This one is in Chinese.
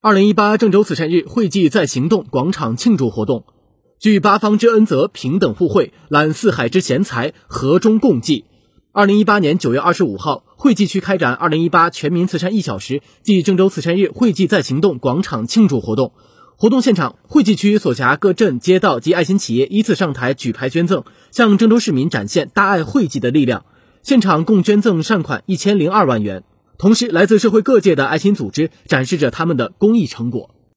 二零一八郑州慈善日惠济在行动广场庆祝活动，聚八方之恩泽，平等互惠，揽四海之贤才，和衷共济。二零一八年九月二十五号，惠济区开展二零一八全民慈善一小时暨郑州慈善日惠济在行动广场庆祝活动。活动现场，惠济区所辖各镇街道及爱心企业依次上台举牌捐赠，向郑州市民展现大爱惠济的力量。现场共捐赠善款一千零二万元。同时，来自社会各界的爱心组织展示着他们的公益成果。